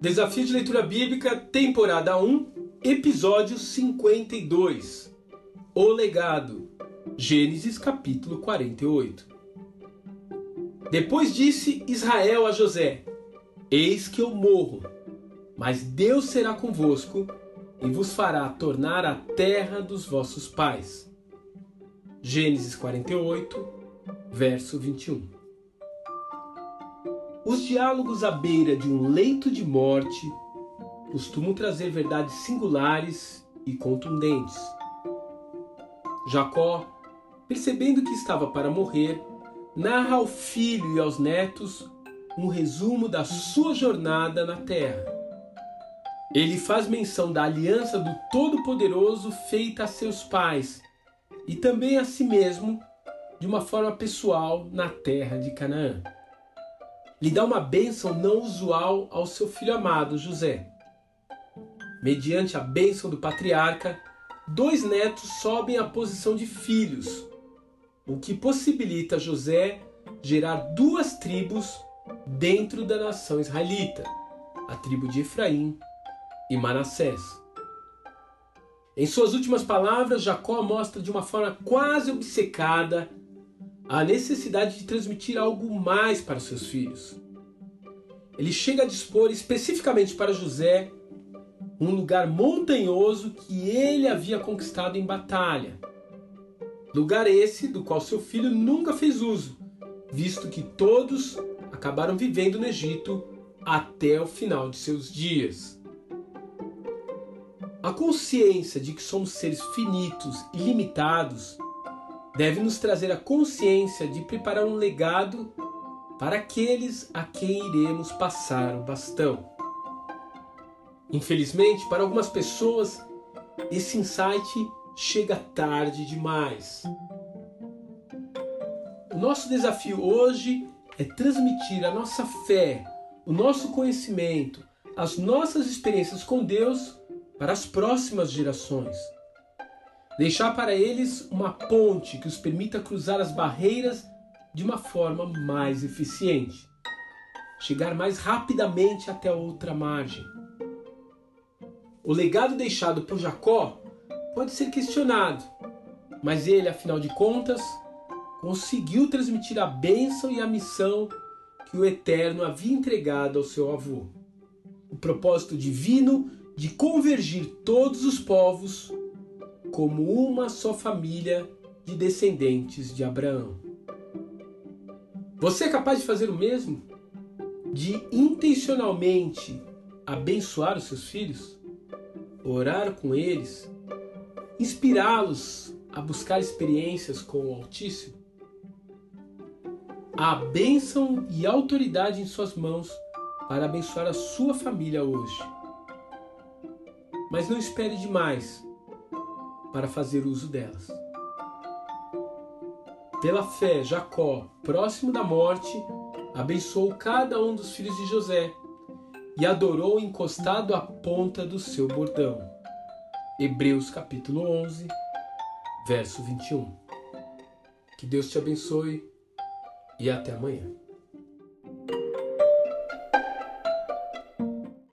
Desafio de Leitura Bíblica, temporada 1, episódio 52. O Legado. Gênesis capítulo 48. Depois disse Israel a José: Eis que eu morro, mas Deus será convosco e vos fará tornar a terra dos vossos pais. Gênesis 48, verso 21. Os diálogos à beira de um leito de morte costumam trazer verdades singulares e contundentes. Jacó, percebendo que estava para morrer, narra ao filho e aos netos um resumo da sua jornada na terra. Ele faz menção da aliança do Todo-Poderoso feita a seus pais e também a si mesmo de uma forma pessoal na terra de Canaã lhe dá uma bênção não usual ao seu filho amado José. Mediante a bênção do patriarca, dois netos sobem à posição de filhos, o que possibilita José gerar duas tribos dentro da nação israelita, a tribo de Efraim e Manassés. Em suas últimas palavras, Jacó mostra de uma forma quase obcecada a necessidade de transmitir algo mais para seus filhos. Ele chega a dispor especificamente para José um lugar montanhoso que ele havia conquistado em batalha. Lugar esse do qual seu filho nunca fez uso, visto que todos acabaram vivendo no Egito até o final de seus dias. A consciência de que somos seres finitos e limitados deve nos trazer a consciência de preparar um legado para aqueles a quem iremos passar o bastão. Infelizmente, para algumas pessoas, esse insight chega tarde demais. O nosso desafio hoje é transmitir a nossa fé, o nosso conhecimento, as nossas experiências com Deus para as próximas gerações. Deixar para eles uma ponte que os permita cruzar as barreiras de uma forma mais eficiente. Chegar mais rapidamente até outra margem. O legado deixado por Jacó pode ser questionado, mas ele, afinal de contas, conseguiu transmitir a bênção e a missão que o Eterno havia entregado ao seu avô. O propósito divino de convergir todos os povos como uma só família de descendentes de Abraão. Você é capaz de fazer o mesmo? De intencionalmente abençoar os seus filhos? Orar com eles? Inspirá-los a buscar experiências com o Altíssimo? Há bênção e autoridade em suas mãos para abençoar a sua família hoje. Mas não espere demais para fazer uso delas. Pela fé, Jacó, próximo da morte, abençoou cada um dos filhos de José e adorou encostado à ponta do seu bordão. Hebreus capítulo 11, verso 21. Que Deus te abençoe e até amanhã.